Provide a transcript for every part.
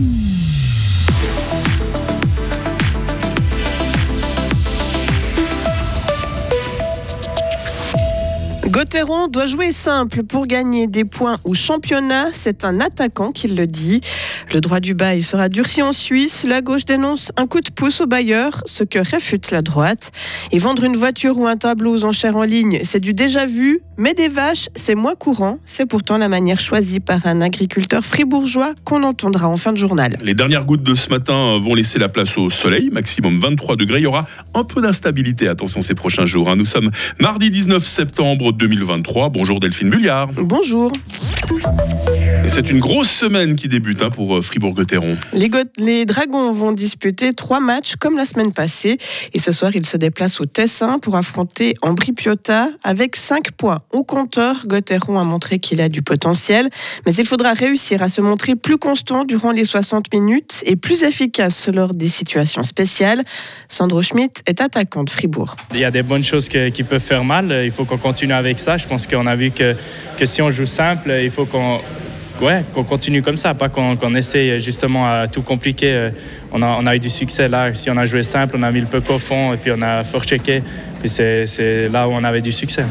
Mm-hmm. Gauthieron doit jouer simple pour gagner des points au championnat. C'est un attaquant qui le dit. Le droit du bail sera durci en Suisse. La gauche dénonce un coup de pouce au bailleur, ce que réfute la droite. Et vendre une voiture ou un tableau aux enchères en ligne, c'est du déjà vu, mais des vaches, c'est moins courant. C'est pourtant la manière choisie par un agriculteur fribourgeois qu'on entendra en fin de journal. Les dernières gouttes de ce matin vont laisser la place au soleil, maximum 23 degrés. Il y aura un peu d'instabilité, attention, ces prochains jours. Hein. Nous sommes mardi 19 septembre 2023. Bonjour Delphine Bulliard. Bonjour. Et c'est une grosse semaine qui débute hein, pour euh, Fribourg-Gotteron. Les, les, Dragons vont disputer trois matchs comme la semaine passée. Et ce soir, ils se déplacent au Tessin pour affronter Ambri Piotta avec 5 points. Au compteur, Gotteron a montré qu'il a du potentiel. Mais il faudra réussir à se montrer plus constant durant les 60 minutes et plus efficace lors des situations spéciales. Sandro Schmidt est attaquant de Fribourg. Il y a des bonnes choses qui peuvent faire mal. Il faut qu'on continue avec ça. Je pense qu'on a vu que, que si on joue simple, il faut qu'on ouais, qu'on continue comme ça, pas qu'on essaye justement à tout compliquer. Euh, on a, on a, eu du succès là. Si on a joué simple, on a mis le peu au fond et puis on a fort checké. Puis c'est là où on avait du succès.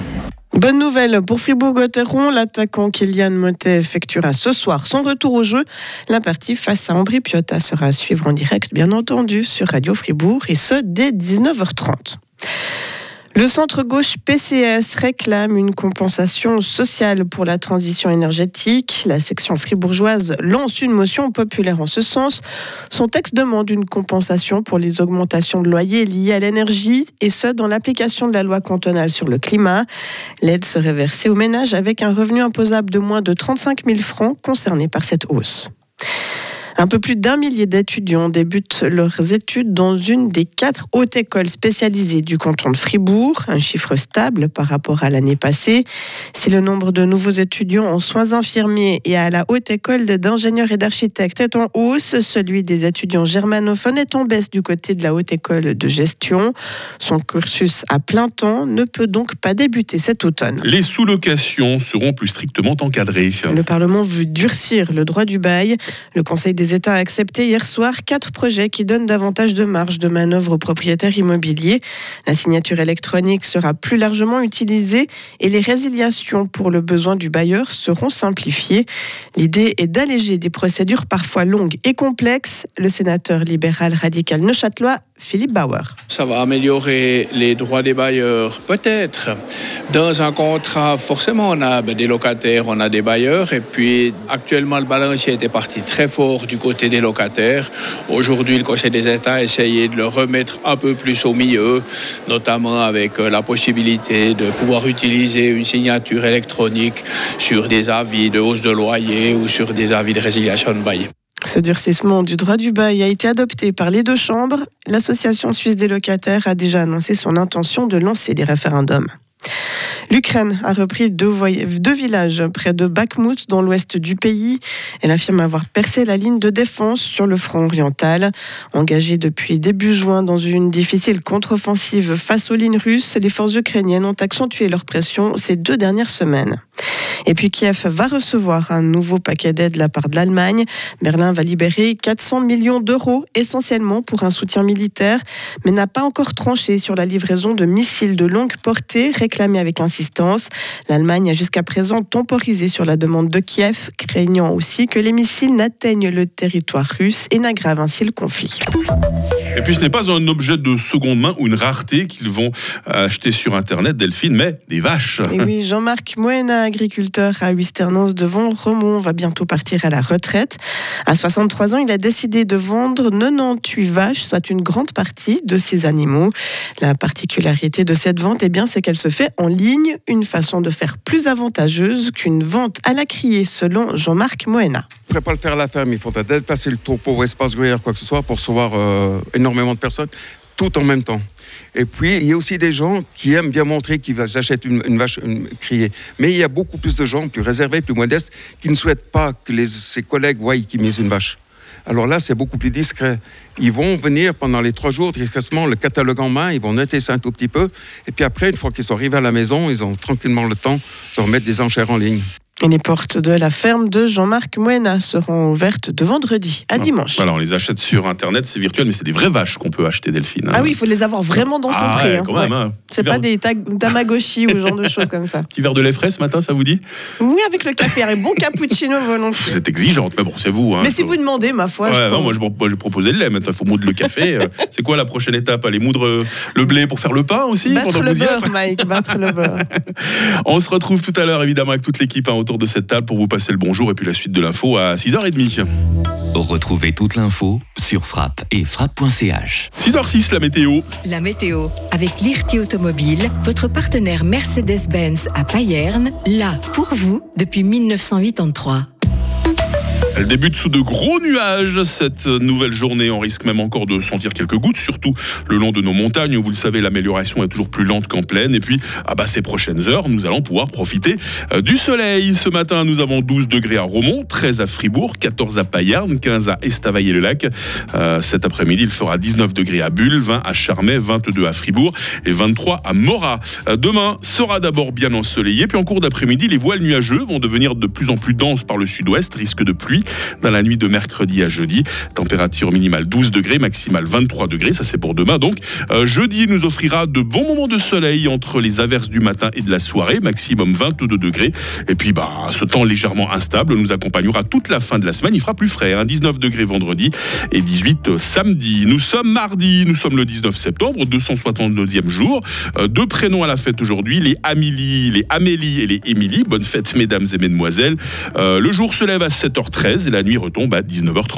Bonne nouvelle pour Fribourg-Gotteron, l'attaquant Kylian Motet effectuera ce soir son retour au jeu. La partie face à Ambri Piotta sera à suivre en direct, bien entendu, sur Radio Fribourg et ce dès 19h30. Le centre-gauche PCS réclame une compensation sociale pour la transition énergétique. La section fribourgeoise lance une motion populaire en ce sens. Son texte demande une compensation pour les augmentations de loyers liées à l'énergie et ce, dans l'application de la loi cantonale sur le climat. L'aide serait versée aux ménages avec un revenu imposable de moins de 35 000 francs concernés par cette hausse. Un peu plus d'un millier d'étudiants débutent leurs études dans une des quatre hautes écoles spécialisées du canton de Fribourg, un chiffre stable par rapport à l'année passée. Si le nombre de nouveaux étudiants en soins infirmiers et à la haute école d'ingénieurs et d'architectes est en hausse, celui des étudiants germanophones est en baisse du côté de la haute école de gestion. Son cursus à plein temps ne peut donc pas débuter cet automne. Les sous-locations seront plus strictement encadrées. Le Parlement veut durcir le droit du bail. Le Conseil des États a accepté hier soir quatre projets qui donnent davantage de marge de manœuvre aux propriétaires immobiliers. La signature électronique sera plus largement utilisée et les résiliations pour le besoin du bailleur seront simplifiées. L'idée est d'alléger des procédures parfois longues et complexes. Le sénateur libéral radical neuchâtelois Philippe Bauer. Ça va améliorer les droits des bailleurs, peut-être. Dans un contrat, forcément, on a ben, des locataires, on a des bailleurs, et puis actuellement, le balancier était parti très fort du côté des locataires. Aujourd'hui, le Conseil des États a essayé de le remettre un peu plus au milieu, notamment avec euh, la possibilité de pouvoir utiliser une signature électronique sur des avis de hausse de loyer ou sur des avis de résiliation de bail. Ce durcissement du droit du bail a été adopté par les deux chambres. L'Association suisse des locataires a déjà annoncé son intention de lancer des référendums. L'Ukraine a repris deux, villages près de Bakhmut dans l'ouest du pays. Elle affirme avoir percé la ligne de défense sur le front oriental. Engagée depuis début juin dans une difficile contre-offensive face aux lignes russes, les forces ukrainiennes ont accentué leur pression ces deux dernières semaines. Et puis Kiev va recevoir un nouveau paquet d'aide de la part de l'Allemagne. Berlin va libérer 400 millions d'euros, essentiellement pour un soutien militaire, mais n'a pas encore tranché sur la livraison de missiles de longue portée réclamés avec L'Allemagne a jusqu'à présent temporisé sur la demande de Kiev, craignant aussi que les missiles n'atteignent le territoire russe et n'aggravent ainsi le conflit. Et puis ce n'est pas un objet de seconde main ou une rareté qu'ils vont acheter sur Internet, Delphine, mais des vaches. Oui, Jean-Marc Moena, agriculteur à Huisternance devant Romont, va bientôt partir à la retraite. À 63 ans, il a décidé de vendre 98 vaches, soit une grande partie de ses animaux. La particularité de cette vente, eh bien, c'est qu'elle se fait en ligne, une façon de faire plus avantageuse qu'une vente à la criée, selon Jean-Marc Moena. Pas le faire à la ferme, il faut déplacer le pour espace gruyère, quoi que ce soit, pour recevoir euh, énormément de personnes, tout en même temps. Et puis, il y a aussi des gens qui aiment bien montrer qu'ils achètent une, vache criée. Mais il y a beaucoup plus de gens plus réservés, plus modestes, qui ne souhaitent pas que ses collègues voient qu'ils misent une vache. Alors là, c'est beaucoup plus discret. Ils vont venir pendant les trois jours, discrètement, le catalogue en main, ils vont noter ça un tout petit peu. Et puis après, une fois qu'ils sont arrivés à la maison, ils ont tranquillement le temps de remettre des enchères en ligne. Et les portes de la ferme de Jean-Marc Moena seront ouvertes de vendredi à dimanche. Voilà, on les achète sur Internet, c'est virtuel, mais c'est des vraies vaches qu'on peut acheter, Delphine. Ah oui, il faut les avoir vraiment dans son Ah pré. ouais, hein. quand même, Ouais. hein. C'est pas verre- des Tamagotchi ou genre de choses comme ça. Petit verre de lait frais ce matin, ça vous dit? Oui, avec le café, un bon cappuccino volontiers. Vous êtes exigeante, mais bon, c'est vous. Hein, Mais si vous demandez, ma foi, Ouais, je non, peux- moi je, moi, je proposais le lait, maintenant il faut moudre le café. Euh, c'est quoi la prochaine étape? Aller moudre euh, le blé pour faire le pain aussi battre le beurre, Mike, battre le beurre. On se retrouve tout à l'heure évidemment avec toute l'équipe hein, autour de cette table pour vous passer le bonjour et puis la suite de l'info à 6h30. Retrouvez toute l'info sur frappe et frappe.ch. 6h06 la météo. La météo avec Lirti Automobile, votre partenaire Mercedes-Benz à Payerne, là pour vous depuis 1983. Elle débute sous de gros nuages cette nouvelle journée. On risque même encore de sentir quelques gouttes, surtout le long de nos montagnes où vous le savez l'amélioration est toujours plus lente qu'en plaine. Et puis ah bah, ces prochaines heures, nous allons pouvoir profiter euh, du soleil. Ce matin, nous avons 12 degrés à Romont, 13 à Fribourg, 14 à Payerne, 15 à Estavayer-le-Lac. Euh, cet après-midi, il fera 19 degrés à Bulle, 20 à Charmey, 22 à Fribourg et 23 à Morat. Euh, demain sera d'abord bien ensoleillé, puis en cours d'après-midi, les voiles nuageux vont devenir de plus en plus denses par le sud-ouest, risque de pluie dans la nuit de mercredi à jeudi. Température minimale 12 degrés, maximale 23 degrés, ça c'est pour demain. Donc euh, jeudi nous offrira de bons moments de soleil entre les averses du matin et de la soirée, maximum 22 degrés. Et puis bah, ce temps légèrement instable nous accompagnera toute la fin de la semaine. Il fera plus frais, hein, 19 degrés vendredi et 18 samedi. Nous sommes mardi, nous sommes le 19 septembre, 269e jour. Euh, deux prénoms à la fête aujourd'hui, les Amélie, les Amélie et les Émilie. Bonne fête mesdames et mesdemoiselles. Euh, le jour se lève à 7h13 et la nuit retombe à 19h30.